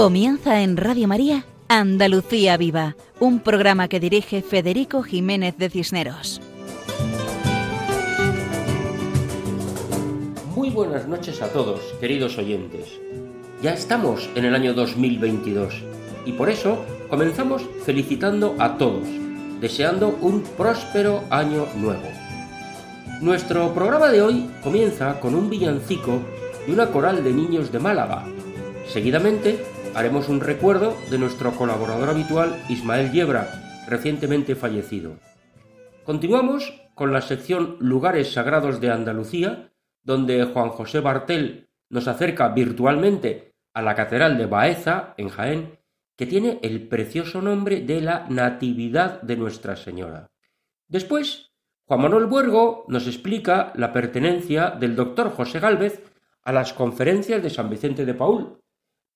Comienza en Radio María Andalucía Viva, un programa que dirige Federico Jiménez de Cisneros. Muy buenas noches a todos, queridos oyentes. Ya estamos en el año 2022 y por eso comenzamos felicitando a todos, deseando un próspero año nuevo. Nuestro programa de hoy comienza con un villancico de una coral de niños de Málaga. Seguidamente haremos un recuerdo de nuestro colaborador habitual Ismael Yebra, recientemente fallecido. Continuamos con la sección Lugares Sagrados de Andalucía, donde Juan José Bartel nos acerca virtualmente a la Catedral de Baeza, en Jaén, que tiene el precioso nombre de la Natividad de Nuestra Señora. Después, Juan Manuel Buergo nos explica la pertenencia del doctor José Gálvez a las conferencias de San Vicente de Paul,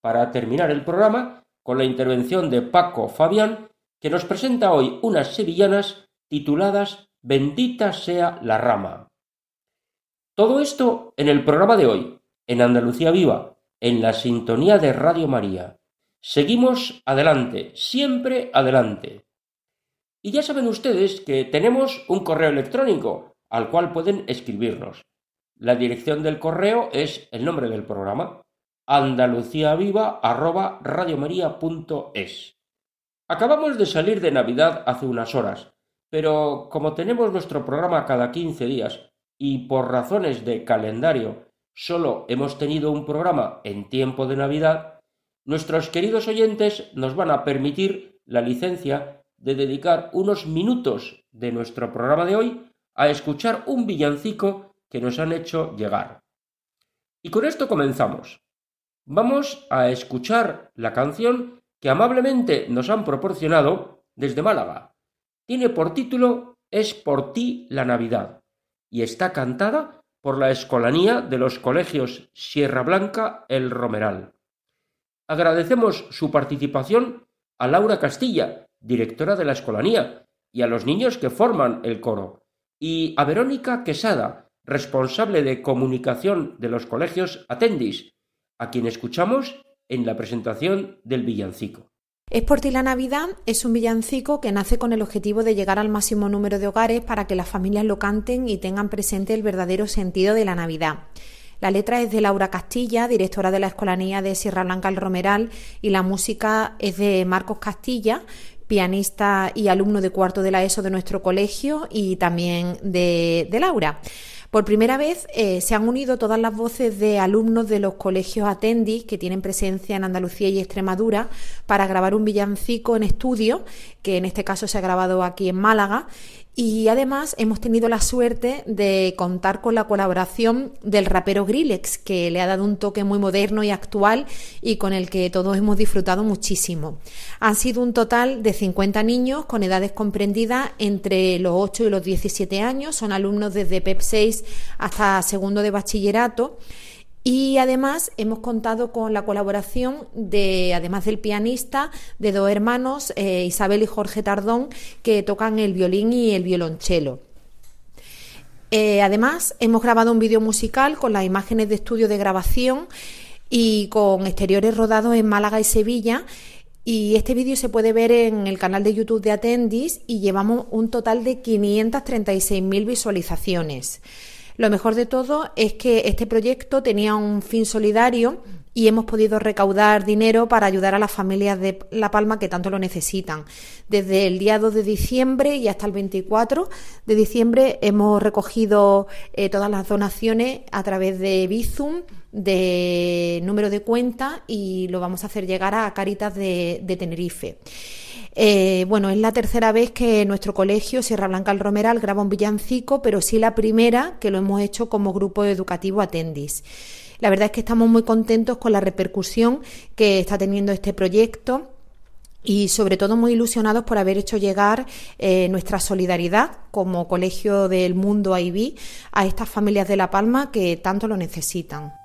para terminar el programa con la intervención de Paco Fabián, que nos presenta hoy unas sevillanas tituladas Bendita sea la rama. Todo esto en el programa de hoy, en Andalucía Viva, en la sintonía de Radio María. Seguimos adelante, siempre adelante. Y ya saben ustedes que tenemos un correo electrónico al cual pueden escribirnos. La dirección del correo es el nombre del programa, andaluciaviva@radiomaria.es. Acabamos de salir de Navidad hace unas horas, pero como tenemos nuestro programa cada 15 días y por razones de calendario solo hemos tenido un programa en tiempo de Navidad, nuestros queridos oyentes nos van a permitir la licencia de dedicar unos minutos de nuestro programa de hoy a escuchar un villancico que nos han hecho llegar. Y con esto comenzamos. Vamos a escuchar la canción que amablemente nos han proporcionado desde Málaga. Tiene por título Es por ti la Navidad y está cantada por la Escolanía de los Colegios Sierra Blanca El Romeral. Agradecemos su participación a Laura Castilla, directora de la Escolanía, y a los niños que forman el coro, y a Verónica Quesada, responsable de comunicación de los colegios Atendis, a quien escuchamos en la presentación del villancico. Es por la Navidad es un villancico que nace con el objetivo de llegar al máximo número de hogares para que las familias lo canten y tengan presente el verdadero sentido de la Navidad. La letra es de Laura Castilla, directora de la Escolanía de Sierra Blanca el Romeral, y la música es de Marcos Castilla, pianista y alumno de cuarto de la ESO de nuestro colegio, y también de Laura. Por primera vez eh, se han unido todas las voces de alumnos de los colegios Atendis que tienen presencia en Andalucía y Extremadura para grabar un villancico en estudio, que en este caso se ha grabado aquí en Málaga, y además hemos tenido la suerte de contar con la colaboración del rapero Grillex, que le ha dado un toque muy moderno y actual y con el que todos hemos disfrutado muchísimo. Han sido un total de 50 niños con edades comprendidas entre los 8 y los 17 años, son alumnos desde PEP 6 hasta segundo de bachillerato y además hemos contado con la colaboración de, además del pianista, de dos hermanos, eh, Isabel y Jorge Tardón, que tocan el violín y el violonchelo. Eh, además, hemos grabado un vídeo musical con las imágenes de estudio de grabación y con exteriores rodados en Málaga y Sevilla. Y este vídeo se puede ver en el canal de YouTube de Atendis y llevamos un total de 536.000 visualizaciones. Lo mejor de todo es que este proyecto tenía un fin solidario y hemos podido recaudar dinero para ayudar a las familias de La Palma que tanto lo necesitan. Desde el día 2 de diciembre y hasta el 24 de diciembre hemos recogido eh, todas las donaciones a través de Bizum, de número de cuenta y lo vamos a hacer llegar a Caritas de, de Tenerife. Eh, bueno, es la tercera vez que nuestro colegio, Sierra Blanca el Romeral, graba un villancico, pero sí la primera que lo hemos hecho como grupo educativo Atendis. La verdad es que estamos muy contentos con la repercusión que está teniendo este proyecto y sobre todo muy ilusionados por haber hecho llegar eh, nuestra solidaridad como Colegio del Mundo IB a estas familias de La Palma que tanto lo necesitan.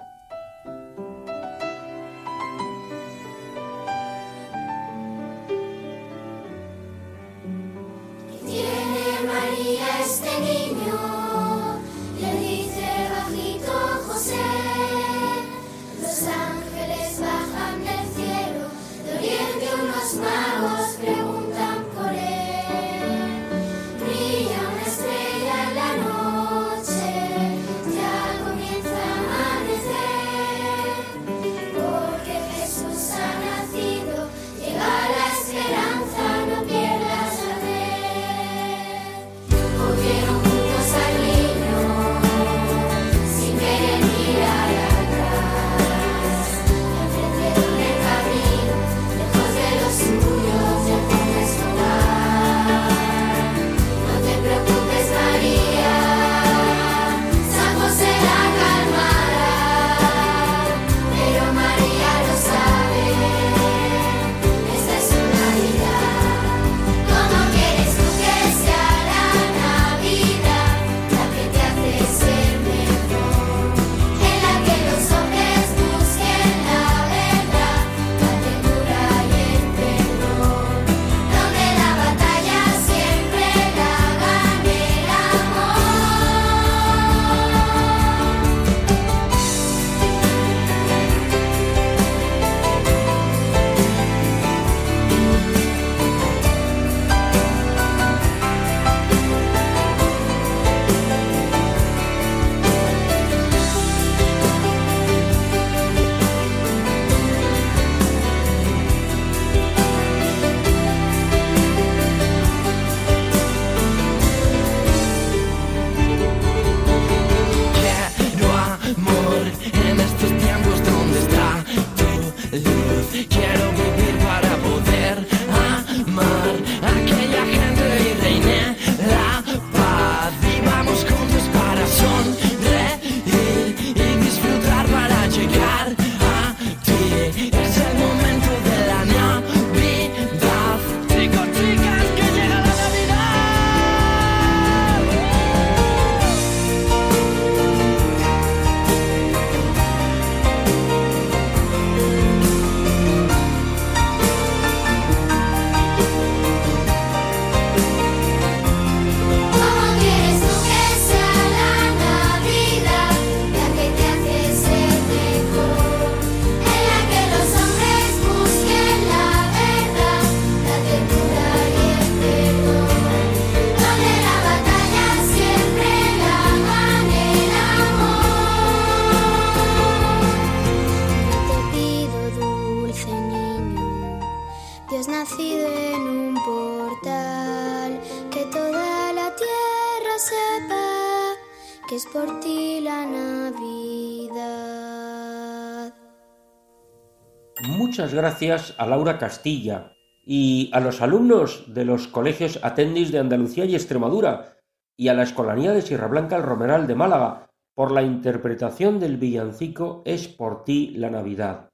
Muchas gracias a Laura Castilla y a los alumnos de los colegios Atendis de Andalucía y Extremadura y a la Escolanía de Sierra Blanca el Romeral de Málaga por la interpretación del villancico Es por ti la Navidad.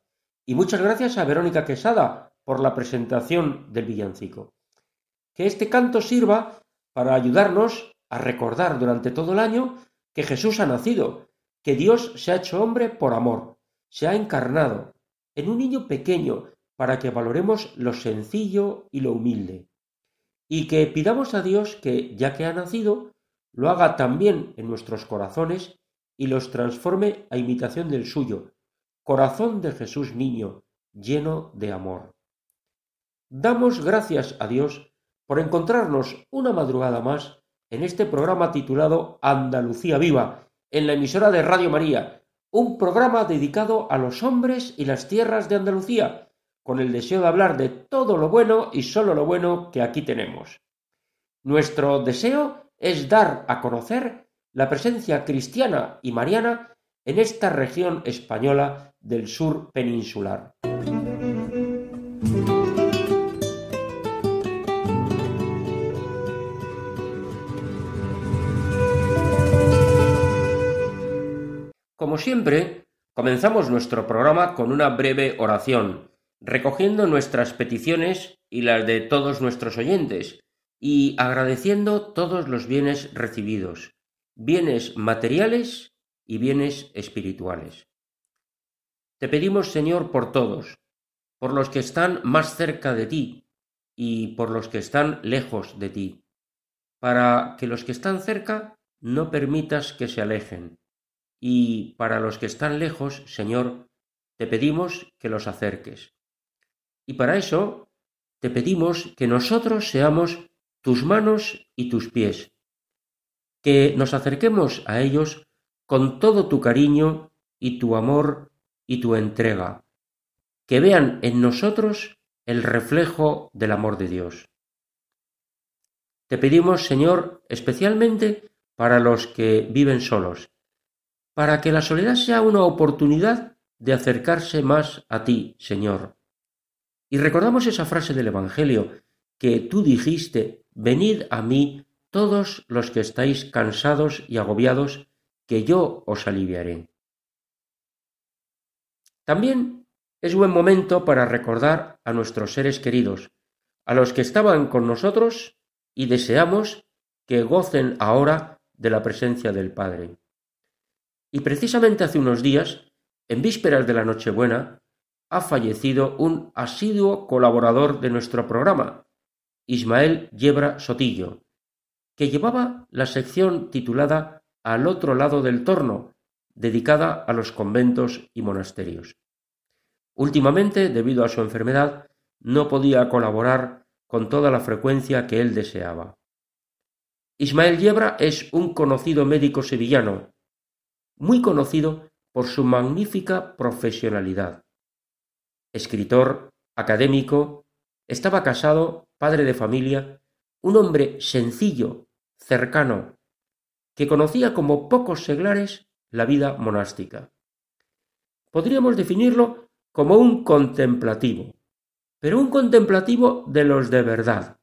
Y muchas gracias a Verónica Quesada por la presentación del villancico. Que este canto sirva para ayudarnos a recordar durante todo el año que Jesús ha nacido, que Dios se ha hecho hombre por amor, se ha encarnado, en un niño pequeño para que valoremos lo sencillo y lo humilde. Y que pidamos a Dios que, ya que ha nacido, lo haga también en nuestros corazones y los transforme a imitación del suyo, corazón de Jesús niño, lleno de amor. Damos gracias a Dios por encontrarnos una madrugada más en este programa titulado Andalucía Viva, en la emisora de Radio María, un programa dedicado a los hombres y las tierras de Andalucía, con el deseo de hablar de todo lo bueno y solo lo bueno que aquí tenemos. Nuestro deseo es dar a conocer la presencia cristiana y mariana en esta región española del sur peninsular. Como siempre, comenzamos nuestro programa con una breve oración, recogiendo nuestras peticiones y las de todos nuestros oyentes, y agradeciendo todos los bienes recibidos, bienes materiales y bienes espirituales. Te pedimos, Señor, por todos, por los que están más cerca de ti y por los que están lejos de ti, para que los que están cerca no permitas que se alejen y para los que están lejos, Señor, te pedimos que los acerques. Y para eso te pedimos que nosotros seamos tus manos y tus pies, que nos acerquemos a ellos con todo tu cariño y tu amor y tu entrega, que vean en nosotros el reflejo del amor de Dios. Te pedimos, Señor, especialmente para los que viven solos, para que la soledad sea una oportunidad de acercarse más a ti, Señor. Y recordamos esa frase del Evangelio que tú dijiste Venid a mí todos los que estáis cansados y agobiados, que yo os aliviaré. También es buen momento para recordar a nuestros seres queridos, a los que estaban con nosotros y deseamos que gocen ahora de la presencia del Padre. Y precisamente hace unos días, en vísperas de la Nochebuena, ha fallecido un asiduo colaborador de nuestro programa, Ismael Yebra Sotillo, que llevaba la sección titulada Al otro lado del torno, dedicada a los conventos y monasterios. Últimamente, debido a su enfermedad, no podía colaborar con toda la frecuencia que él deseaba. Ismael Yebra es un conocido médico sevillano, muy conocido por su magnífica profesionalidad. Escritor, académico, estaba casado padre de familia, un hombre sencillo, cercano, que conocía como pocos seglares la vida monástica. Podríamos definirlo como un contemplativo, pero un contemplativo de los de verdad,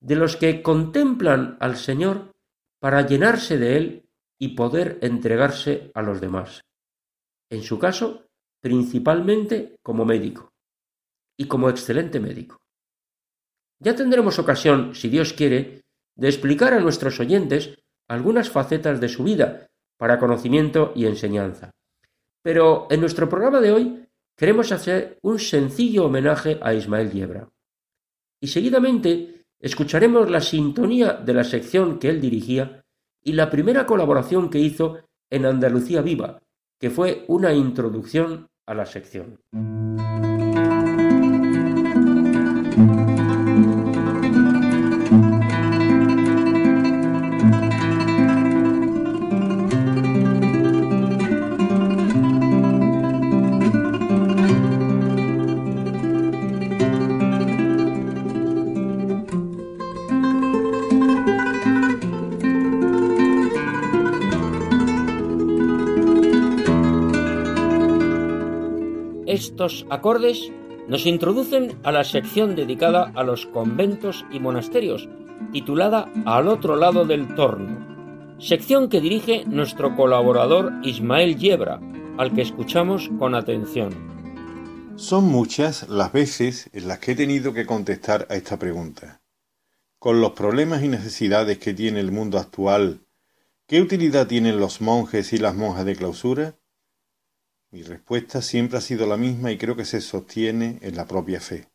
de los que contemplan al Señor para llenarse de Él y poder entregarse a los demás. En su caso, principalmente como médico, y como excelente médico. Ya tendremos ocasión, si Dios quiere, de explicar a nuestros oyentes algunas facetas de su vida para conocimiento y enseñanza. Pero en nuestro programa de hoy queremos hacer un sencillo homenaje a Ismael Yebra. Y seguidamente escucharemos la sintonía de la sección que él dirigía y la primera colaboración que hizo en Andalucía Viva, que fue una introducción a la sección. Estos acordes nos introducen a la sección dedicada a los conventos y monasterios, titulada Al otro lado del torno, sección que dirige nuestro colaborador Ismael Yebra, al que escuchamos con atención. Son muchas las veces en las que he tenido que contestar a esta pregunta. Con los problemas y necesidades que tiene el mundo actual, ¿qué utilidad tienen los monjes y las monjas de clausura? Mi respuesta siempre ha sido la misma y creo que se sostiene en la propia fe.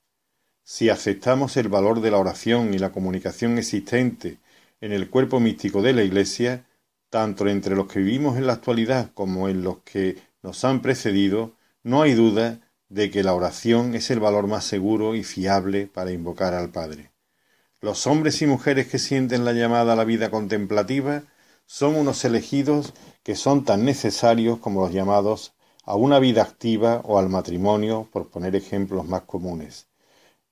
Si aceptamos el valor de la oración y la comunicación existente en el cuerpo místico de la Iglesia, tanto entre los que vivimos en la actualidad como en los que nos han precedido, no hay duda de que la oración es el valor más seguro y fiable para invocar al Padre. Los hombres y mujeres que sienten la llamada a la vida contemplativa son unos elegidos que son tan necesarios como los llamados a una vida activa o al matrimonio, por poner ejemplos más comunes.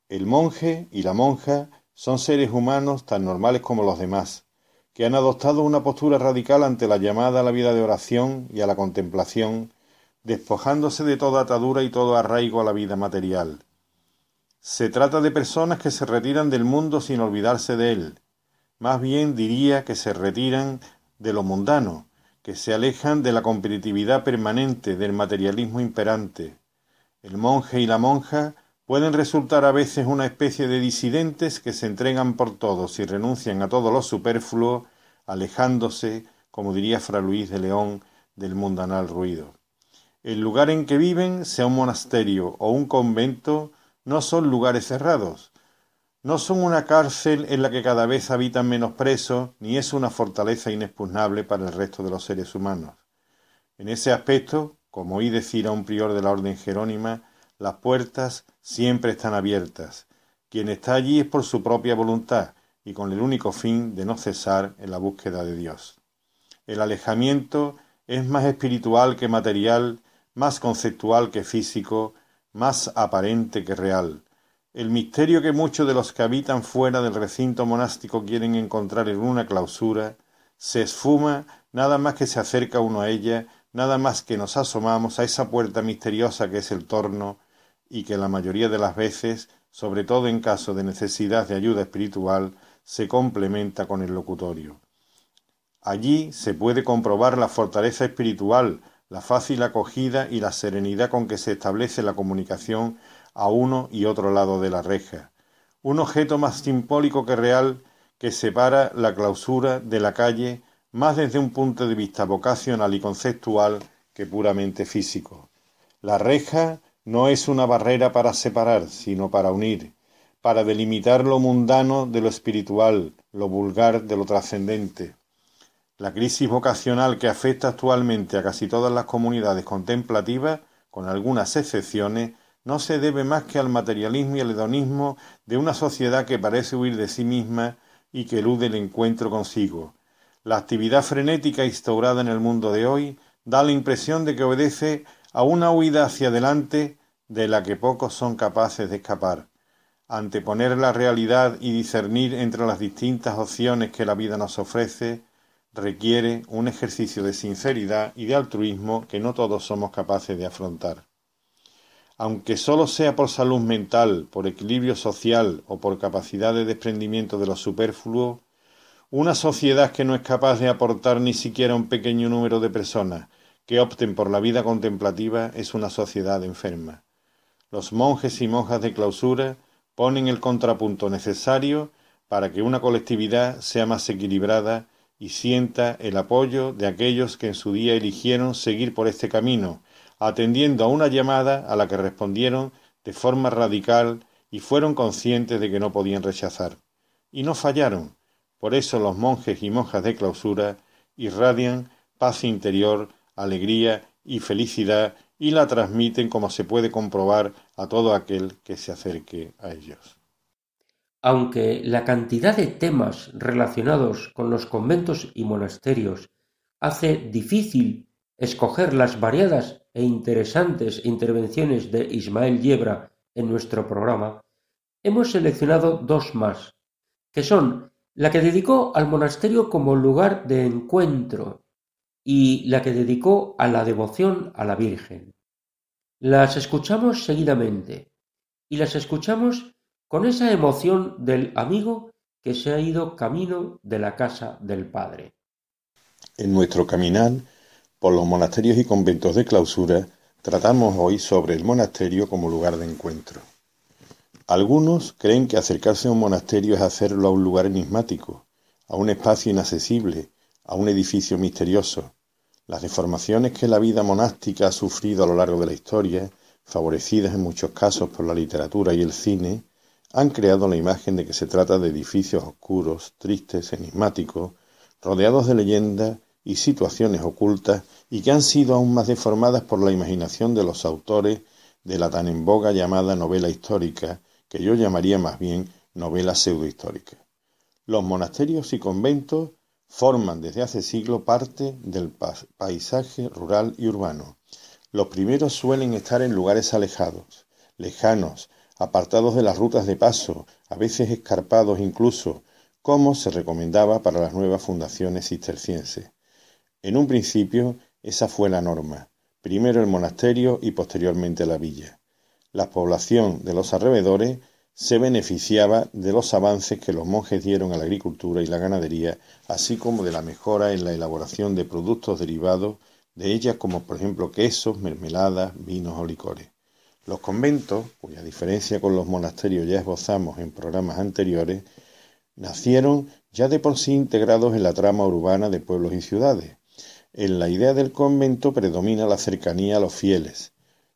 El monje y la monja son seres humanos tan normales como los demás, que han adoptado una postura radical ante la llamada a la vida de oración y a la contemplación, despojándose de toda atadura y todo arraigo a la vida material. Se trata de personas que se retiran del mundo sin olvidarse de él, más bien diría que se retiran de lo mundano, que se alejan de la competitividad permanente, del materialismo imperante. El monje y la monja pueden resultar a veces una especie de disidentes que se entregan por todos y renuncian a todo lo superfluo, alejándose, como diría Fra Luis de León, del mundanal ruido. El lugar en que viven, sea un monasterio o un convento, no son lugares cerrados, no son una cárcel en la que cada vez habitan menos presos, ni es una fortaleza inexpugnable para el resto de los seres humanos. En ese aspecto, como oí decir a un prior de la orden jerónima, las puertas siempre están abiertas. Quien está allí es por su propia voluntad y con el único fin de no cesar en la búsqueda de Dios. El alejamiento es más espiritual que material, más conceptual que físico, más aparente que real. El misterio que muchos de los que habitan fuera del recinto monástico quieren encontrar en una clausura, se esfuma nada más que se acerca uno a ella, nada más que nos asomamos a esa puerta misteriosa que es el torno y que la mayoría de las veces sobre todo en caso de necesidad de ayuda espiritual, se complementa con el locutorio. Allí se puede comprobar la fortaleza espiritual, la fácil acogida y la serenidad con que se establece la comunicación a uno y otro lado de la reja. Un objeto más simbólico que real que separa la clausura de la calle más desde un punto de vista vocacional y conceptual que puramente físico. La reja no es una barrera para separar, sino para unir, para delimitar lo mundano de lo espiritual, lo vulgar de lo trascendente. La crisis vocacional que afecta actualmente a casi todas las comunidades contemplativas, con algunas excepciones, no se debe más que al materialismo y al hedonismo de una sociedad que parece huir de sí misma y que elude el encuentro consigo. La actividad frenética instaurada en el mundo de hoy da la impresión de que obedece a una huida hacia adelante de la que pocos son capaces de escapar. Anteponer la realidad y discernir entre las distintas opciones que la vida nos ofrece requiere un ejercicio de sinceridad y de altruismo que no todos somos capaces de afrontar. Aunque sólo sea por salud mental, por equilibrio social o por capacidad de desprendimiento de lo superfluo, una sociedad que no es capaz de aportar ni siquiera un pequeño número de personas que opten por la vida contemplativa es una sociedad enferma. Los monjes y monjas de clausura ponen el contrapunto necesario para que una colectividad sea más equilibrada y sienta el apoyo de aquellos que en su día eligieron seguir por este camino, atendiendo a una llamada a la que respondieron de forma radical y fueron conscientes de que no podían rechazar. Y no fallaron. Por eso los monjes y monjas de clausura irradian paz interior alegría y felicidad y la transmiten como se puede comprobar a todo aquel que se acerque a ellos. Aunque la cantidad de temas relacionados con los conventos y monasterios hace difícil escoger las variadas e interesantes intervenciones de Ismael Yebra en nuestro programa, hemos seleccionado dos más, que son la que dedicó al monasterio como lugar de encuentro y la que dedicó a la devoción a la Virgen. Las escuchamos seguidamente y las escuchamos con esa emoción del amigo que se ha ido camino de la casa del Padre. En nuestro caminar por los monasterios y conventos de clausura, tratamos hoy sobre el monasterio como lugar de encuentro. Algunos creen que acercarse a un monasterio es hacerlo a un lugar enigmático, a un espacio inaccesible, a un edificio misterioso. Las deformaciones que la vida monástica ha sufrido a lo largo de la historia, favorecidas en muchos casos por la literatura y el cine, han creado la imagen de que se trata de edificios oscuros, tristes, enigmáticos, rodeados de leyendas y situaciones ocultas y que han sido aún más deformadas por la imaginación de los autores de la tan en boga llamada novela histórica, que yo llamaría más bien novela pseudohistórica. Los monasterios y conventos forman desde hace siglos parte del paisaje rural y urbano. Los primeros suelen estar en lugares alejados, lejanos, apartados de las rutas de paso, a veces escarpados incluso, como se recomendaba para las nuevas fundaciones cistercienses. En un principio, esa fue la norma, primero el monasterio y posteriormente la villa. La población de los alrededores se beneficiaba de los avances que los monjes dieron a la agricultura y la ganadería, así como de la mejora en la elaboración de productos derivados de ellas, como por ejemplo quesos, mermeladas, vinos o licores. Los conventos, cuya diferencia con los monasterios ya esbozamos en programas anteriores, nacieron ya de por sí integrados en la trama urbana de pueblos y ciudades. En la idea del convento predomina la cercanía a los fieles,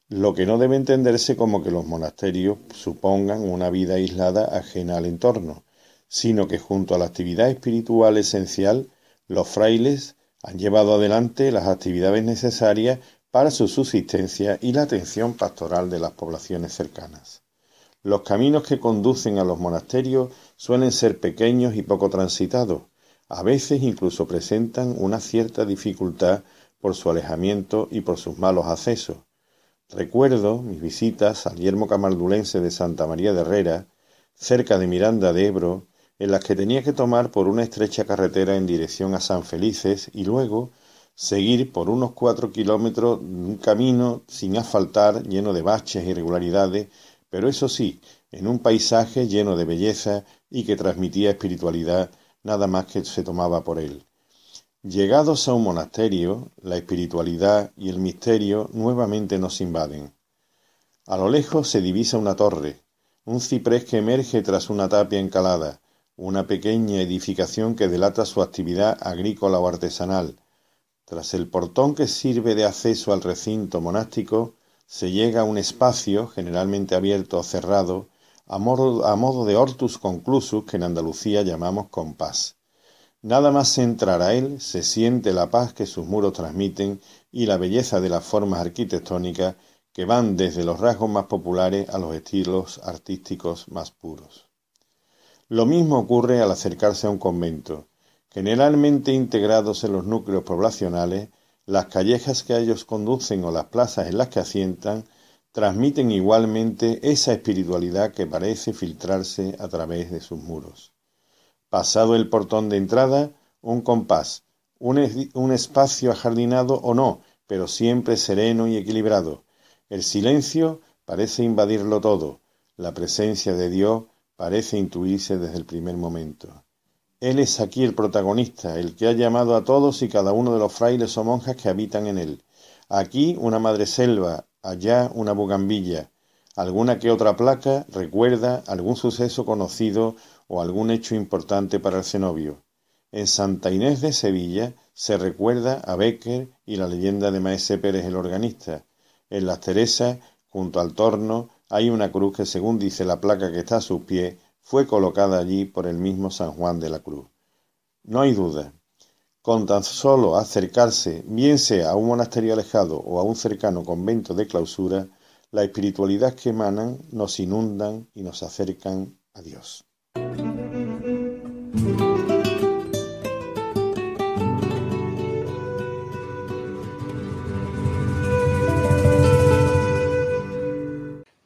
lo que no debe entenderse como que los monasterios supongan una vida aislada ajena al entorno, sino que junto a la actividad espiritual esencial, los frailes han llevado adelante las actividades necesarias para su subsistencia y la atención pastoral de las poblaciones cercanas. Los caminos que conducen a los monasterios suelen ser pequeños y poco transitados. A veces incluso presentan una cierta dificultad por su alejamiento y por sus malos accesos. Recuerdo mis visitas al yermo camaldulense de Santa María de Herrera, cerca de Miranda de Ebro, en las que tenía que tomar por una estrecha carretera en dirección a San Felices y luego seguir por unos cuatro kilómetros un camino sin asfaltar, lleno de baches e irregularidades, pero eso sí, en un paisaje lleno de belleza y que transmitía espiritualidad nada más que se tomaba por él. Llegados a un monasterio, la espiritualidad y el misterio nuevamente nos invaden. A lo lejos se divisa una torre, un ciprés que emerge tras una tapia encalada, una pequeña edificación que delata su actividad agrícola o artesanal. Tras el portón que sirve de acceso al recinto monástico, se llega a un espacio, generalmente abierto o cerrado, a modo, de hortus conclusus que en Andalucía llamamos compás. Nada más entrar a él se siente la paz que sus muros transmiten y la belleza de las formas arquitectónicas que van desde los rasgos más populares a los estilos artísticos más puros. Lo mismo ocurre al acercarse a un convento. Generalmente integrados en los núcleos poblacionales, las callejas que a ellos conducen o las plazas en las que asientan transmiten igualmente esa espiritualidad que parece filtrarse a través de sus muros. Pasado el portón de entrada, un compás, un, espacio ajardinado o no, pero siempre sereno y equilibrado. El silencio parece invadirlo todo, la presencia de Dios parece intuirse desde el primer momento. Él es aquí el protagonista, el que ha llamado a todos y cada uno de los frailes o monjas que habitan en él. Aquí una madre selva, allá una bugambilla. Alguna que otra placa recuerda algún suceso conocido o algún hecho importante para el cenobio. En Santa Inés de Sevilla se recuerda a Becker y la leyenda de Maese Pérez el organista. En Las Teresas, junto al torno, hay una cruz que, según dice la placa que está a sus pies, fue colocada allí por el mismo San Juan de la Cruz. No hay duda. Con tan solo acercarse, bien sea a un monasterio alejado o a un cercano convento de clausura, la espiritualidad que emanan nos inundan y nos acercan a Dios.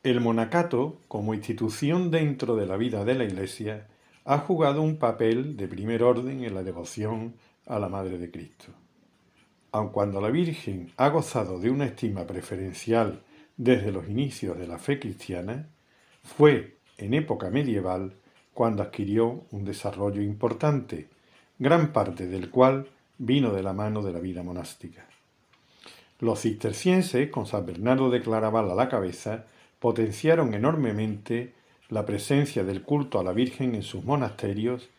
El monacato, como institución dentro de la vida de la Iglesia, ha jugado un papel de primer orden en la devoción a la Madre de Cristo. Aun cuando la Virgen ha gozado de una estima preferencial desde los inicios de la fe cristiana, fue en época medieval cuando adquirió un desarrollo importante, gran parte del cual vino de la mano de la vida monástica. Los cistercienses, con San Bernardo de Claraval a la cabeza, potenciaron enormemente la presencia del culto a la Virgen en sus monasterios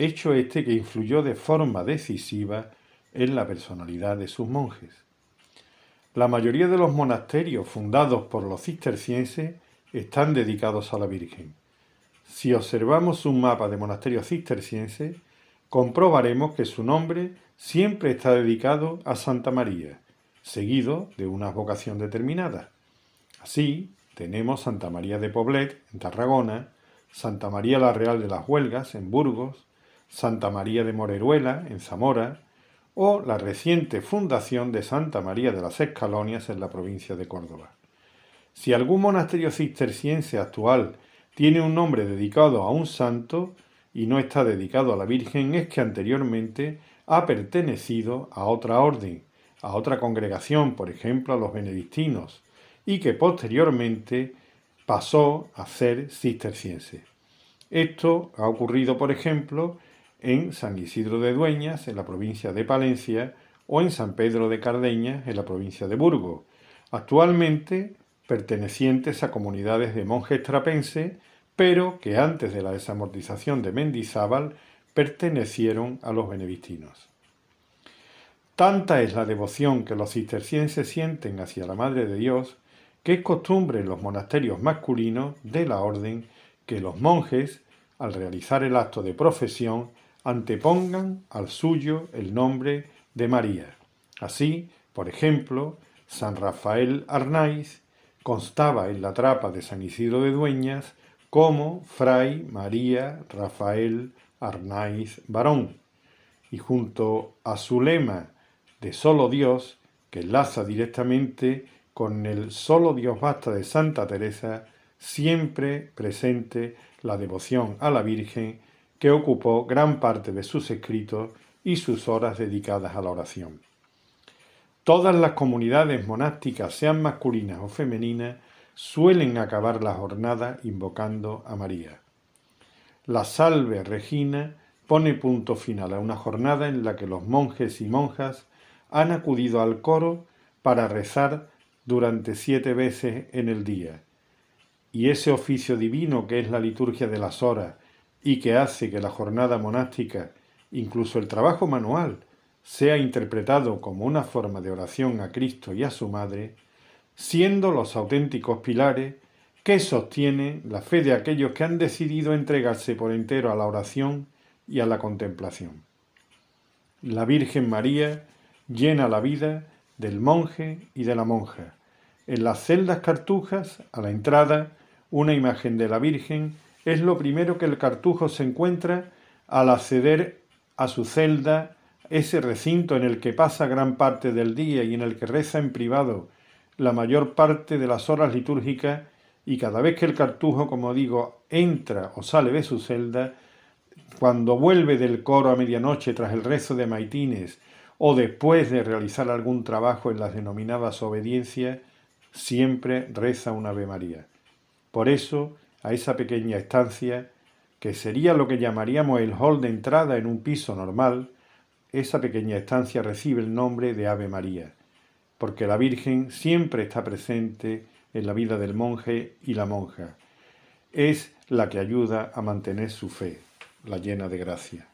hecho este que influyó de forma decisiva en la personalidad de sus monjes. La mayoría de los monasterios fundados por los cistercienses están dedicados a la Virgen. Si observamos un mapa de monasterios cistercienses, comprobaremos que su nombre siempre está dedicado a Santa María, seguido de una vocación determinada. Así, tenemos Santa María de Poblet, en Tarragona, Santa María la Real de las Huelgas, en Burgos, Santa María de Moreruela, en Zamora, o la reciente fundación de Santa María de las Escalonias en la provincia de Córdoba. Si algún monasterio cisterciense actual tiene un nombre dedicado a un santo y no está dedicado a la Virgen, es que anteriormente ha pertenecido a otra orden, a otra congregación, por ejemplo a los benedictinos, y que posteriormente pasó a ser cisterciense. Esto ha ocurrido, por ejemplo, en San Isidro de Dueñas, en la provincia de Palencia, o en San Pedro de Cardeña, en la provincia de Burgos, actualmente pertenecientes a comunidades de monjes trapenses, pero que antes de la desamortización de Mendizábal pertenecieron a los benedictinos. Tanta es la devoción que los cistercienses sienten hacia la Madre de Dios, que es costumbre en los monasterios masculinos de la orden que los monjes, al realizar el acto de profesión, antepongan al suyo el nombre de María. Así, por ejemplo, San Rafael Arnaiz constaba en la trapa de San Isidro de Dueñas como Fray María Rafael Arnaiz Barón, y junto a su lema de solo Dios, que enlaza directamente con el solo Dios basta de Santa Teresa, siempre presente la devoción a la Virgen que ocupó gran parte de sus escritos y sus horas dedicadas a la oración. Todas las comunidades monásticas, sean masculinas o femeninas, suelen acabar la jornada invocando a María. La Salve Regina pone punto final a una jornada en la que los monjes y monjas han acudido al coro para rezar durante siete veces en el día. Y ese oficio divino que es la liturgia de las horas y que hace que la jornada monástica, incluso el trabajo manual, sea interpretado como una forma de oración a Cristo y a su Madre, siendo los auténticos pilares que sostienen la fe de aquellos que han decidido entregarse por entero a la oración y a la contemplación. La Virgen María llena la vida del monje y de la monja. En las celdas cartujas, a la entrada, una imagen de la Virgen es lo primero que el cartujo se encuentra al acceder a su celda ese recinto en el que pasa gran parte del día y en el que reza en privado la mayor parte de las horas litúrgicas y cada vez que el cartujo, como digo, entra o sale de su celda, cuando vuelve del coro a medianoche tras el rezo de maitines o después de realizar algún trabajo en las denominadas obediencias, siempre reza un Ave María. Por eso, a esa pequeña estancia, que sería lo que llamaríamos el hall de entrada en un piso normal, esa pequeña estancia recibe el nombre de Ave María, porque la Virgen siempre está presente en la vida del monje y la monja. Es la que ayuda a mantener su fe, la llena de gracia.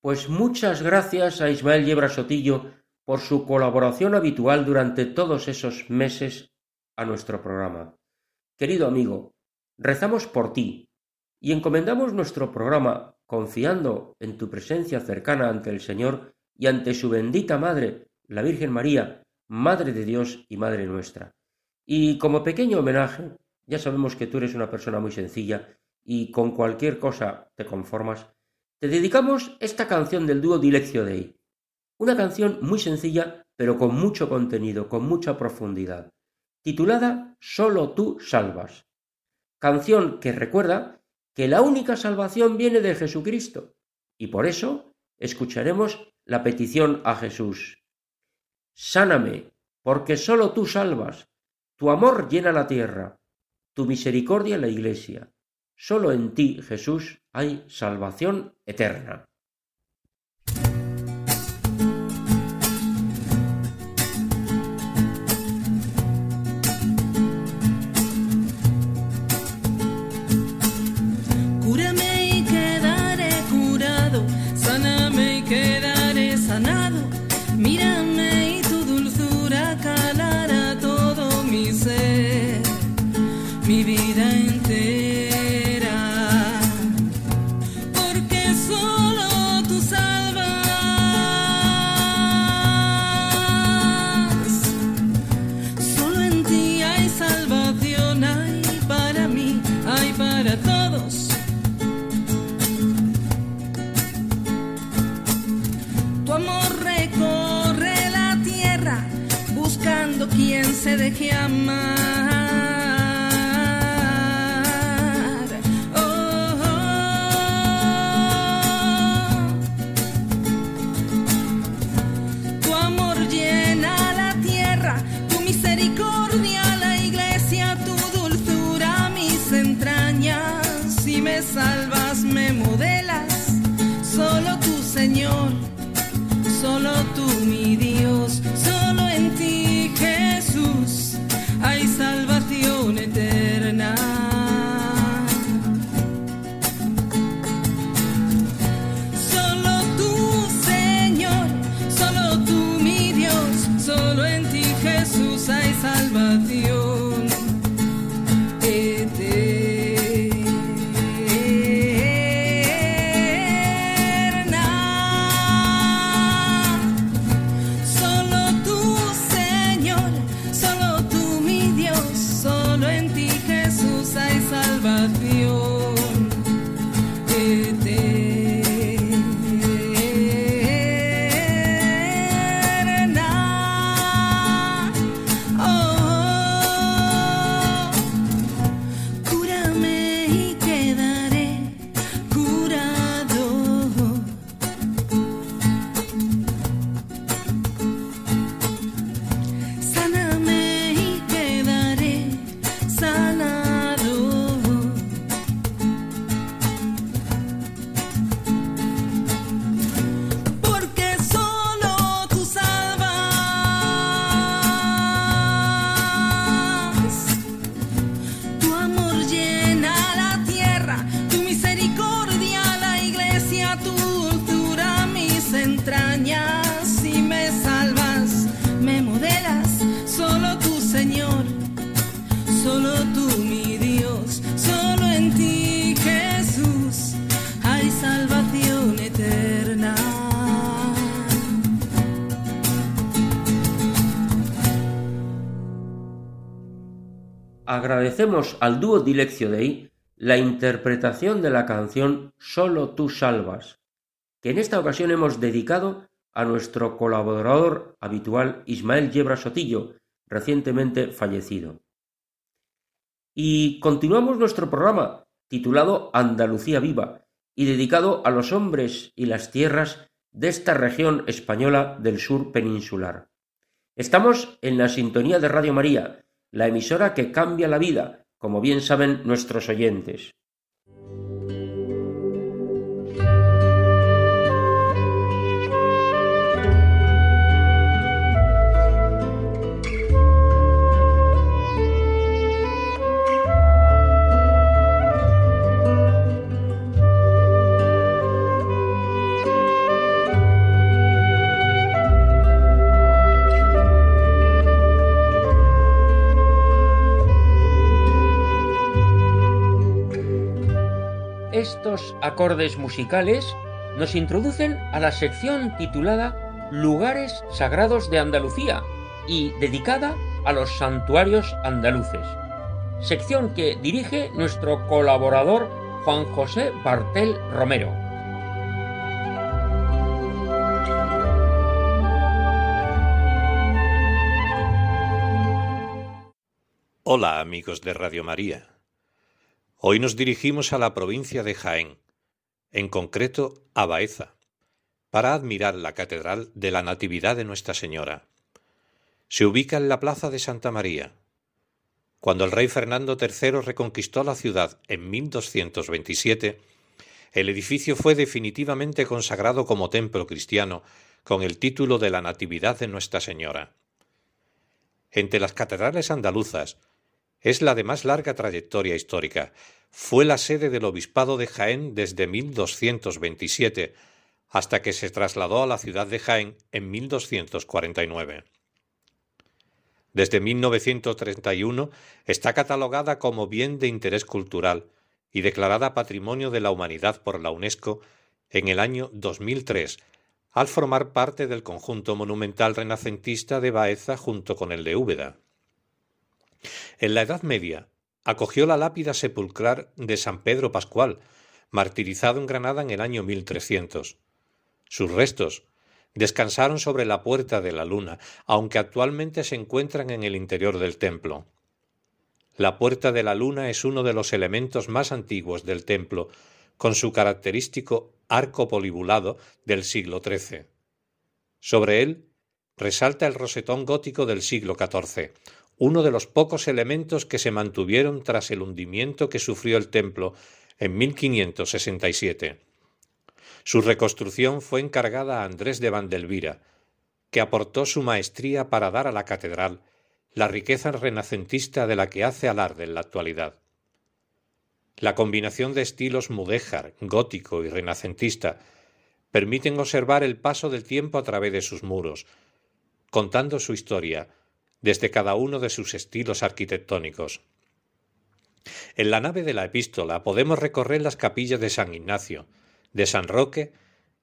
Pues muchas gracias a Ismael Yebra Sotillo por su colaboración habitual durante todos esos meses a nuestro programa. Querido amigo, rezamos por ti y encomendamos nuestro programa confiando en tu presencia cercana ante el Señor y ante su bendita Madre, la Virgen María, Madre de Dios y Madre nuestra. Y como pequeño homenaje, ya sabemos que tú eres una persona muy sencilla y con cualquier cosa te conformas, te dedicamos esta canción del dúo Dileccio Dei. Una canción muy sencilla, pero con mucho contenido, con mucha profundidad, titulada Solo tú salvas. Canción que recuerda que la única salvación viene de Jesucristo, y por eso escucharemos la petición a Jesús. Sáname, porque sólo tú salvas, tu amor llena la tierra, tu misericordia la iglesia. Solo en ti, Jesús, hay salvación eterna. Se deje agradecemos al dúo Dileccio Dei la interpretación de la canción Solo tú salvas, que en esta ocasión hemos dedicado a nuestro colaborador habitual Ismael Yebra Sotillo, recientemente fallecido. Y continuamos nuestro programa titulado Andalucía Viva y dedicado a los hombres y las tierras de esta región española del sur peninsular. Estamos en la sintonía de Radio María la emisora que cambia la vida, como bien saben nuestros oyentes. Acordes musicales nos introducen a la sección titulada Lugares Sagrados de Andalucía y dedicada a los santuarios andaluces, sección que dirige nuestro colaborador Juan José Bartel Romero. Hola amigos de Radio María. Hoy nos dirigimos a la provincia de Jaén, en concreto a Baeza, para admirar la Catedral de la Natividad de Nuestra Señora. Se ubica en la Plaza de Santa María. Cuando el rey Fernando III reconquistó la ciudad en 1227, el edificio fue definitivamente consagrado como templo cristiano con el título de la Natividad de Nuestra Señora. Entre las catedrales andaluzas, es la de más larga trayectoria histórica. Fue la sede del obispado de Jaén desde 1227 hasta que se trasladó a la ciudad de Jaén en 1249. Desde 1931 está catalogada como bien de interés cultural y declarada Patrimonio de la Humanidad por la UNESCO en el año 2003, al formar parte del conjunto monumental renacentista de Baeza junto con el de Úbeda. En la Edad Media acogió la lápida sepulcral de San Pedro Pascual, martirizado en Granada en el año 1300. Sus restos descansaron sobre la Puerta de la Luna, aunque actualmente se encuentran en el interior del templo. La Puerta de la Luna es uno de los elementos más antiguos del templo, con su característico arco polibulado del siglo XIII. Sobre él resalta el rosetón gótico del siglo XIV, uno de los pocos elementos que se mantuvieron tras el hundimiento que sufrió el templo en 1567. Su reconstrucción fue encargada a Andrés de Vandelvira, que aportó su maestría para dar a la catedral la riqueza renacentista de la que hace alarde en la actualidad. La combinación de estilos mudéjar, gótico y renacentista permiten observar el paso del tiempo a través de sus muros, contando su historia, desde cada uno de sus estilos arquitectónicos. En la nave de la epístola podemos recorrer las capillas de San Ignacio, de San Roque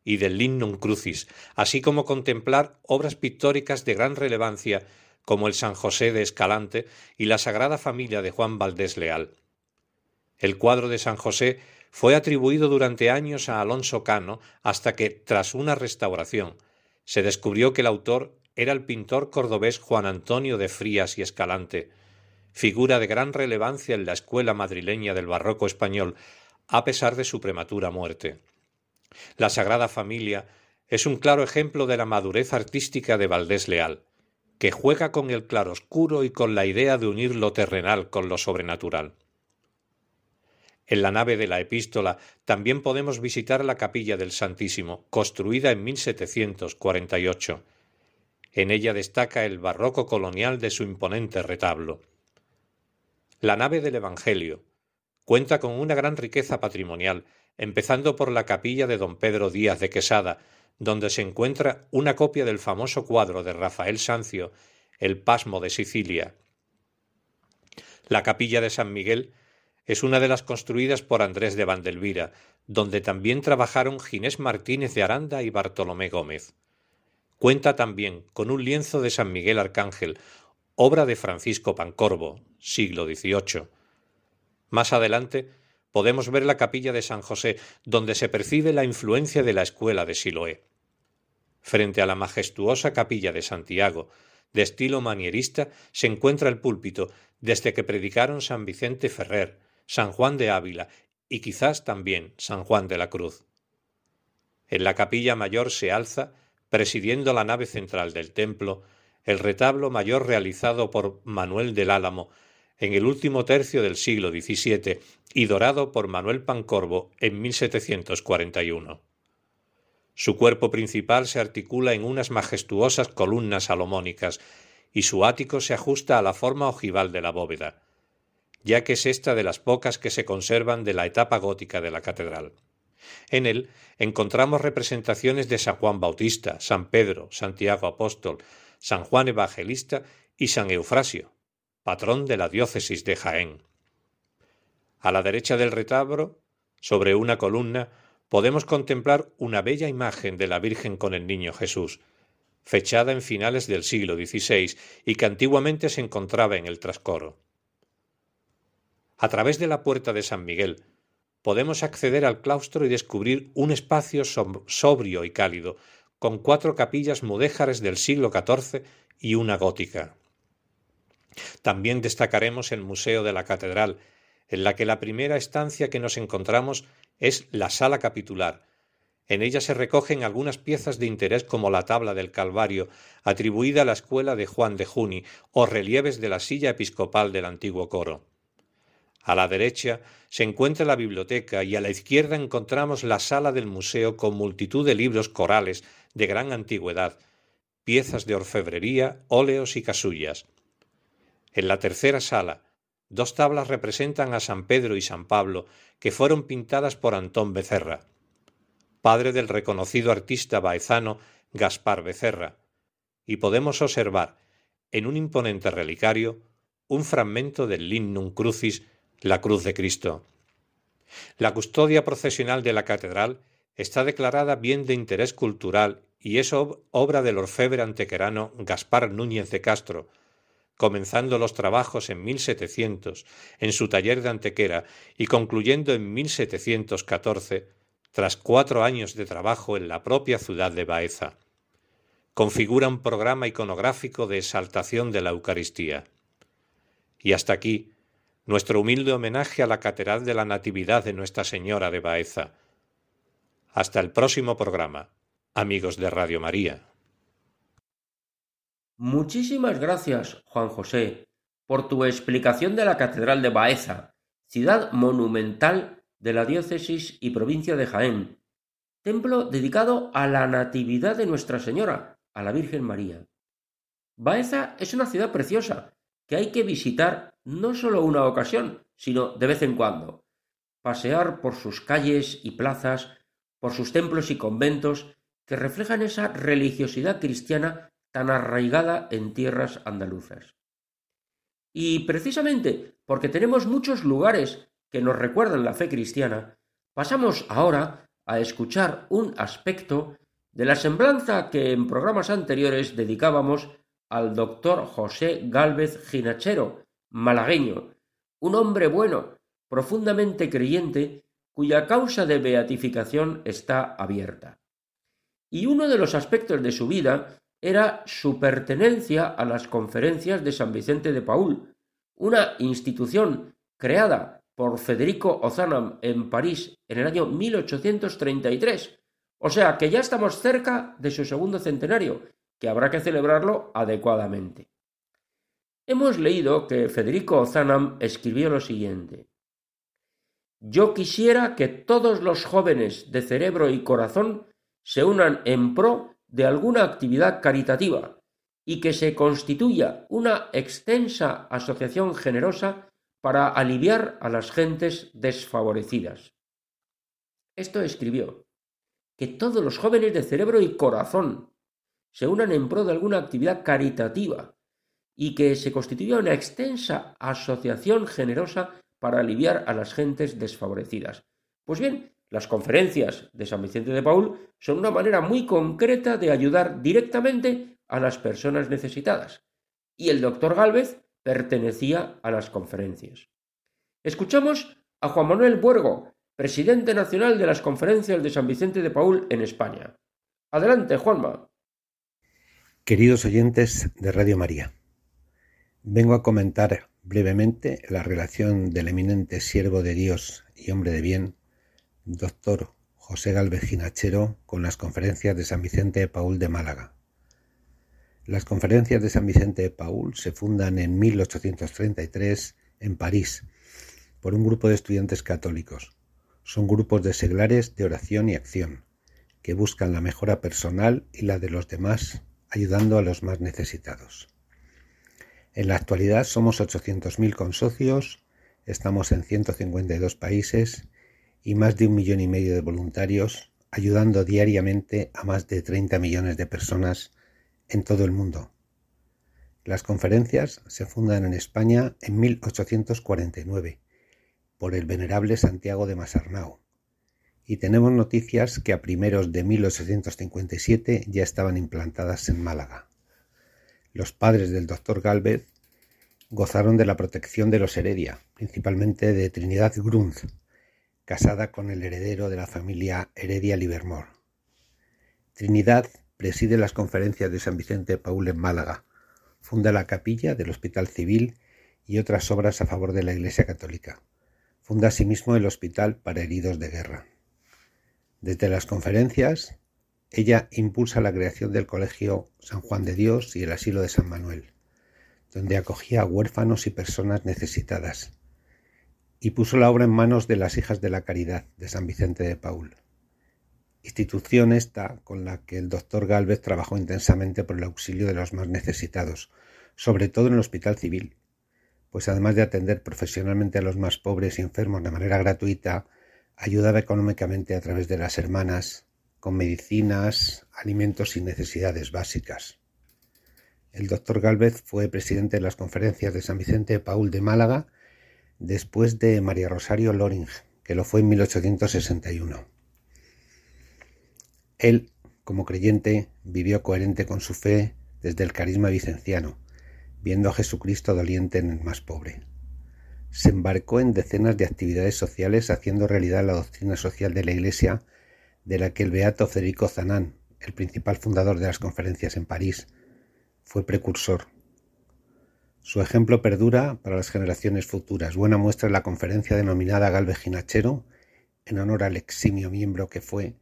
y del Lignum Crucis, así como contemplar obras pictóricas de gran relevancia como el San José de Escalante y la Sagrada Familia de Juan Valdés Leal. El cuadro de San José fue atribuido durante años a Alonso Cano hasta que, tras una restauración, se descubrió que el autor era el pintor cordobés Juan Antonio de Frías y Escalante, figura de gran relevancia en la escuela madrileña del barroco español, a pesar de su prematura muerte. La Sagrada Familia es un claro ejemplo de la madurez artística de Valdés Leal, que juega con el claroscuro y con la idea de unir lo terrenal con lo sobrenatural. En la nave de la epístola también podemos visitar la capilla del Santísimo, construida en 1748. En ella destaca el barroco colonial de su imponente retablo. La nave del Evangelio cuenta con una gran riqueza patrimonial, empezando por la capilla de don Pedro Díaz de Quesada, donde se encuentra una copia del famoso cuadro de Rafael Sancio, El Pasmo de Sicilia. La capilla de San Miguel es una de las construidas por Andrés de Vandelvira, donde también trabajaron Ginés Martínez de Aranda y Bartolomé Gómez. Cuenta también con un lienzo de San Miguel Arcángel, obra de Francisco Pancorbo, siglo XVIII. Más adelante podemos ver la capilla de San José, donde se percibe la influencia de la escuela de Siloé. Frente a la majestuosa capilla de Santiago, de estilo manierista, se encuentra el púlpito, desde que predicaron San Vicente Ferrer, San Juan de Ávila y quizás también San Juan de la Cruz. En la capilla mayor se alza, presidiendo la nave central del templo, el retablo mayor realizado por Manuel del Álamo en el último tercio del siglo XVII y dorado por Manuel Pancorbo en 1741. Su cuerpo principal se articula en unas majestuosas columnas salomónicas y su ático se ajusta a la forma ojival de la bóveda ya que es esta de las pocas que se conservan de la etapa gótica de la catedral. En él encontramos representaciones de San Juan Bautista, San Pedro, Santiago Apóstol, San Juan Evangelista y San Eufrasio, patrón de la diócesis de Jaén. A la derecha del retablo, sobre una columna, podemos contemplar una bella imagen de la Virgen con el Niño Jesús, fechada en finales del siglo XVI y que antiguamente se encontraba en el trascoro. A través de la puerta de San Miguel podemos acceder al claustro y descubrir un espacio sobrio y cálido, con cuatro capillas mudéjares del siglo XIV y una gótica. También destacaremos el Museo de la Catedral, en la que la primera estancia que nos encontramos es la sala capitular. En ella se recogen algunas piezas de interés como la tabla del Calvario, atribuida a la escuela de Juan de Juni, o relieves de la silla episcopal del antiguo coro. A la derecha se encuentra la biblioteca y a la izquierda encontramos la sala del museo con multitud de libros corales de gran antigüedad, piezas de orfebrería, óleos y casullas. En la tercera sala, dos tablas representan a San Pedro y San Pablo, que fueron pintadas por Antón Becerra, padre del reconocido artista baezano Gaspar Becerra, y podemos observar, en un imponente relicario, un fragmento del Lignum Crucis la cruz de Cristo. La custodia procesional de la catedral está declarada bien de interés cultural y es obra del orfebre antequerano Gaspar Núñez de Castro, comenzando los trabajos en 1700 en su taller de Antequera y concluyendo en 1714, tras cuatro años de trabajo en la propia ciudad de Baeza. Configura un programa iconográfico de exaltación de la Eucaristía. Y hasta aquí nuestro humilde homenaje a la Catedral de la Natividad de Nuestra Señora de Baeza. Hasta el próximo programa, amigos de Radio María. Muchísimas gracias, Juan José, por tu explicación de la Catedral de Baeza, ciudad monumental de la diócesis y provincia de Jaén, templo dedicado a la Natividad de Nuestra Señora, a la Virgen María. Baeza es una ciudad preciosa que hay que visitar no solo una ocasión, sino de vez en cuando. Pasear por sus calles y plazas, por sus templos y conventos, que reflejan esa religiosidad cristiana tan arraigada en tierras andaluzas. Y precisamente porque tenemos muchos lugares que nos recuerdan la fe cristiana, pasamos ahora a escuchar un aspecto de la semblanza que en programas anteriores dedicábamos al doctor José Gálvez Ginachero, malagueño, un hombre bueno, profundamente creyente, cuya causa de beatificación está abierta. Y uno de los aspectos de su vida era su pertenencia a las conferencias de San Vicente de Paul, una institución creada por Federico Ozanam en París en el año 1833. O sea que ya estamos cerca de su segundo centenario, que habrá que celebrarlo adecuadamente. Hemos leído que Federico Ozanam escribió lo siguiente. Yo quisiera que todos los jóvenes de cerebro y corazón se unan en pro de alguna actividad caritativa y que se constituya una extensa asociación generosa para aliviar a las gentes desfavorecidas. Esto escribió, que todos los jóvenes de cerebro y corazón se unan en pro de alguna actividad caritativa y que se constituya una extensa asociación generosa para aliviar a las gentes desfavorecidas. Pues bien, las conferencias de San Vicente de Paul son una manera muy concreta de ayudar directamente a las personas necesitadas. Y el doctor Gálvez pertenecía a las conferencias. Escuchamos a Juan Manuel Buergo, presidente nacional de las conferencias de San Vicente de Paul en España. Adelante, Juanma. Queridos oyentes de Radio María, vengo a comentar brevemente la relación del eminente siervo de Dios y hombre de bien, doctor José Galvez Ginachero, con las conferencias de San Vicente de Paul de Málaga. Las conferencias de San Vicente de Paul se fundan en 1833 en París por un grupo de estudiantes católicos. Son grupos de seglares de oración y acción, que buscan la mejora personal y la de los demás, ayudando a los más necesitados. En la actualidad somos 800.000 consocios, estamos en 152 países y más de un millón y medio de voluntarios, ayudando diariamente a más de 30 millones de personas en todo el mundo. Las conferencias se fundan en España en 1849 por el venerable Santiago de Masarnau y tenemos noticias que a primeros de 1857 ya estaban implantadas en Málaga. Los padres del doctor Galvez gozaron de la protección de los Heredia, principalmente de Trinidad Grunz, casada con el heredero de la familia Heredia Livermore. Trinidad preside las conferencias de San Vicente Paul en Málaga, funda la capilla del Hospital Civil y otras obras a favor de la Iglesia Católica. Funda asimismo el Hospital para Heridos de Guerra. Desde las conferencias, ella impulsa la creación del Colegio San Juan de Dios y el Asilo de San Manuel, donde acogía a huérfanos y personas necesitadas, y puso la obra en manos de las Hijas de la Caridad de San Vicente de Paul, institución esta con la que el doctor Galvez trabajó intensamente por el auxilio de los más necesitados, sobre todo en el Hospital Civil, pues además de atender profesionalmente a los más pobres y enfermos de manera gratuita, ayudaba económicamente a través de las hermanas, con medicinas, alimentos y necesidades básicas. El doctor Galvez fue presidente de las conferencias de San Vicente Paul de Málaga después de María Rosario Loring, que lo fue en 1861. Él, como creyente, vivió coherente con su fe desde el carisma vicenciano, viendo a Jesucristo doliente en el más pobre. Se embarcó en decenas de actividades sociales haciendo realidad la doctrina social de la Iglesia de la que el beato Federico Zanán, el principal fundador de las conferencias en París, fue precursor. Su ejemplo perdura para las generaciones futuras. Buena muestra la conferencia denominada Galve Ginachero, en honor al eximio miembro que fue,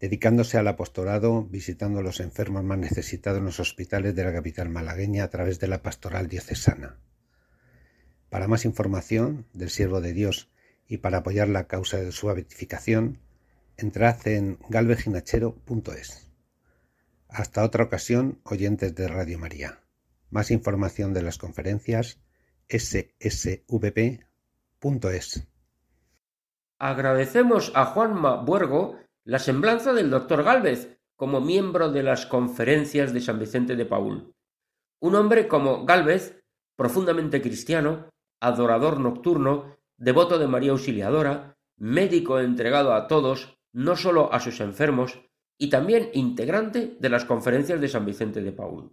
dedicándose al apostolado, visitando a los enfermos más necesitados en los hospitales de la capital malagueña a través de la pastoral diocesana. Para más información del siervo de Dios y para apoyar la causa de su beatificación, entrad en galveginachero.es. Hasta otra ocasión, oyentes de Radio María. Más información de las conferencias ssvp.es. Agradecemos a Juanma Buergo la semblanza del doctor Gálvez como miembro de las conferencias de San Vicente de Paul. Un hombre como Gálvez, profundamente cristiano, adorador nocturno, devoto de María Auxiliadora, médico entregado a todos, no solo a sus enfermos, y también integrante de las conferencias de San Vicente de Paul.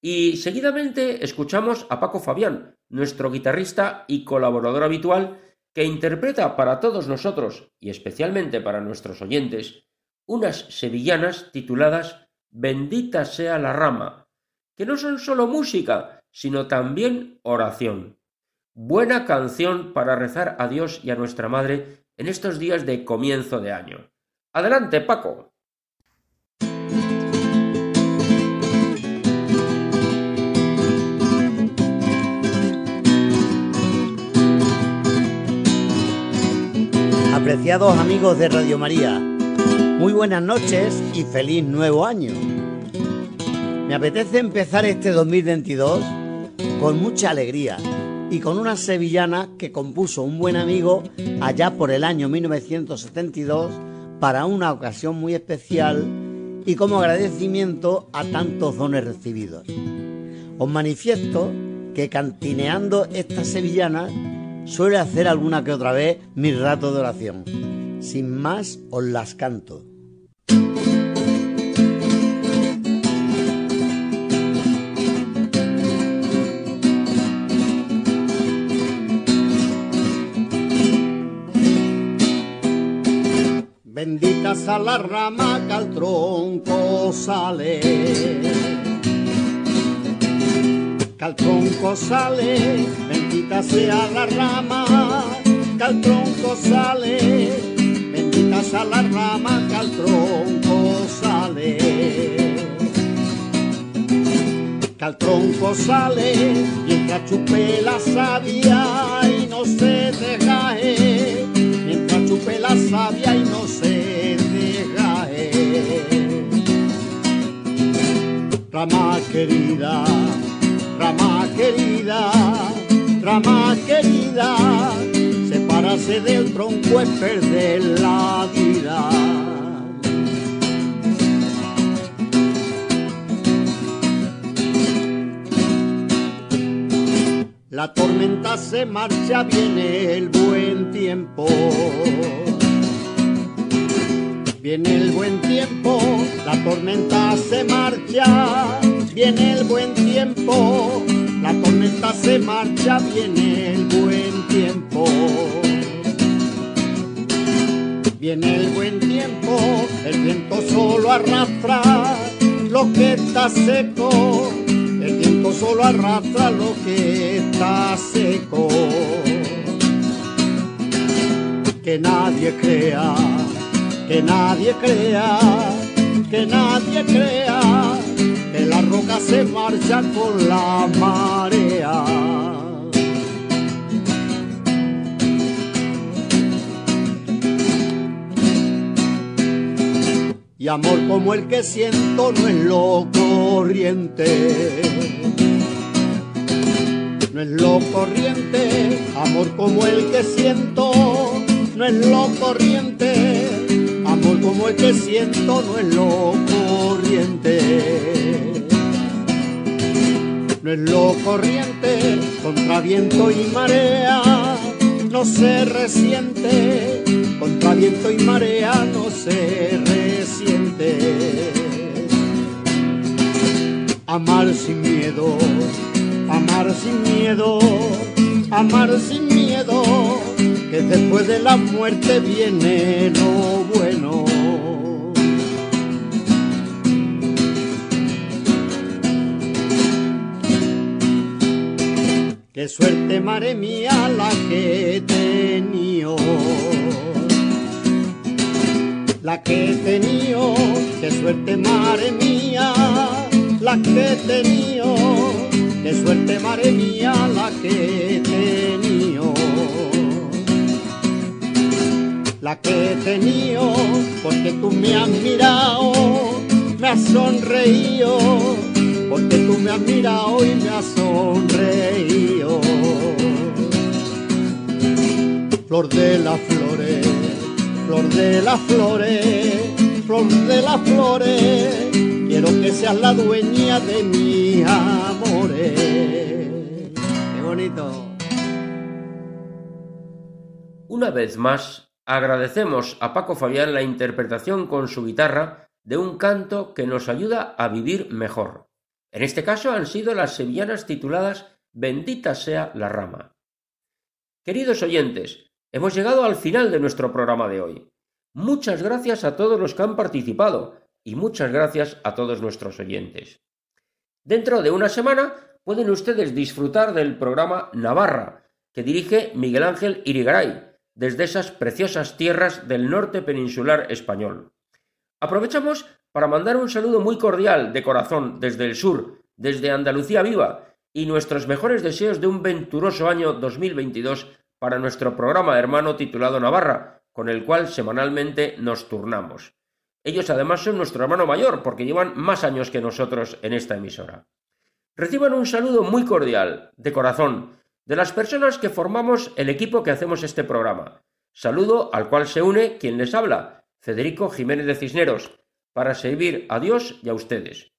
Y seguidamente escuchamos a Paco Fabián, nuestro guitarrista y colaborador habitual, que interpreta para todos nosotros, y especialmente para nuestros oyentes, unas sevillanas tituladas Bendita sea la rama, que no son solo música, sino también oración. Buena canción para rezar a Dios y a nuestra Madre en estos días de comienzo de año. Adelante, Paco. Apreciados amigos de Radio María, muy buenas noches y feliz nuevo año. Me apetece empezar este 2022 con mucha alegría y con una sevillana que compuso un buen amigo allá por el año 1972 para una ocasión muy especial y como agradecimiento a tantos dones recibidos. Os manifiesto que cantineando esta sevillana suele hacer alguna que otra vez mi rato de oración. Sin más, os las canto. Benditas a la rama que al tronco sale que al tronco sale, bendita sea la rama, que al tronco sale, bendita sea la rama, que al tronco sale. Que al tronco sale, mientras chupe la savia y no se deja, Rama querida, rama querida, rama querida, separarse del tronco es perder la vida. La tormenta se marcha, viene el buen tiempo. Viene el buen tiempo, la tormenta se marcha, viene el buen tiempo, la tormenta se marcha, viene el buen tiempo. Viene el buen tiempo, el viento solo arrastra lo que está seco, el viento solo arrastra lo que está seco. Que nadie crea, que nadie crea, que nadie crea que la roca se marcha con la marea. Y amor como el que siento no es lo corriente. No es lo corriente, amor como el que siento, no es lo corriente, como el que siento, no es lo corriente. No es lo corriente, contra viento y marea, no se resiente, contra viento y marea no se resiente. Amar sin miedo, amar sin miedo, amar sin miedo, que después de la muerte viene lo bueno. Qué suerte, madre mía, la que he tenido. La que he tenido, qué suerte, madre mía, la que he tenido. Qué suerte, madre mía, la que he tenido. La que he tenido, porque tú me has mirado, me has sonreído, porque tú me has mirado y me has sonreído. Flor de las flores, flor de las flores, flor de las flores, quiero que seas la dueña de mis amores. Qué bonito. Una vez más, agradecemos a Paco Fabián la interpretación con su guitarra de un canto que nos ayuda a vivir mejor. En este caso han sido las sevillanas tituladas Bendita sea la rama. Queridos oyentes, Hemos llegado al final de nuestro programa de hoy. Muchas gracias a todos los que han participado y muchas gracias a todos nuestros oyentes. Dentro de una semana pueden ustedes disfrutar del programa Navarra, que dirige Miguel Ángel Irigaray, desde esas preciosas tierras del norte peninsular español. Aprovechamos para mandar un saludo muy cordial de corazón desde el sur, desde Andalucía Viva, y nuestros mejores deseos de un venturoso año 2022 para nuestro programa hermano titulado Navarra, con el cual semanalmente nos turnamos. Ellos además son nuestro hermano mayor porque llevan más años que nosotros en esta emisora. Reciban un saludo muy cordial, de corazón, de las personas que formamos el equipo que hacemos este programa. Saludo al cual se une quien les habla, Federico Jiménez de Cisneros, para servir a Dios y a ustedes.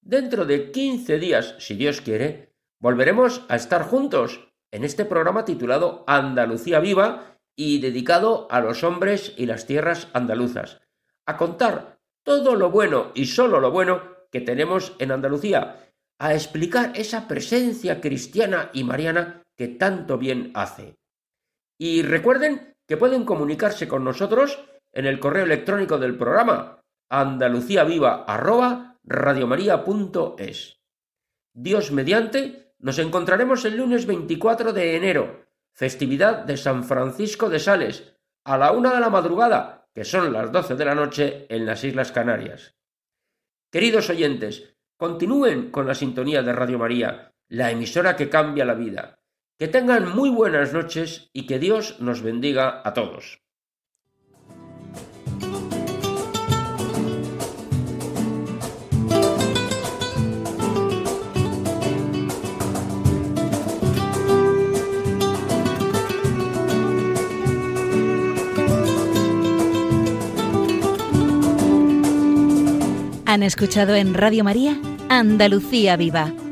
Dentro de 15 días, si Dios quiere, volveremos a estar juntos en este programa titulado Andalucía Viva y dedicado a los hombres y las tierras andaluzas, a contar todo lo bueno y solo lo bueno que tenemos en Andalucía, a explicar esa presencia cristiana y mariana que tanto bien hace. Y recuerden que pueden comunicarse con nosotros en el correo electrónico del programa andaluciaviva@radiomaria.es. Dios mediante, nos encontraremos el lunes 24 de enero, festividad de San Francisco de Sales, a la una de la madrugada, que son las doce de la noche en las Islas Canarias. Queridos oyentes, continúen con la sintonía de Radio María, la emisora que cambia la vida. Que tengan muy buenas noches y que Dios nos bendiga a todos. Han escuchado en Radio María Andalucía Viva,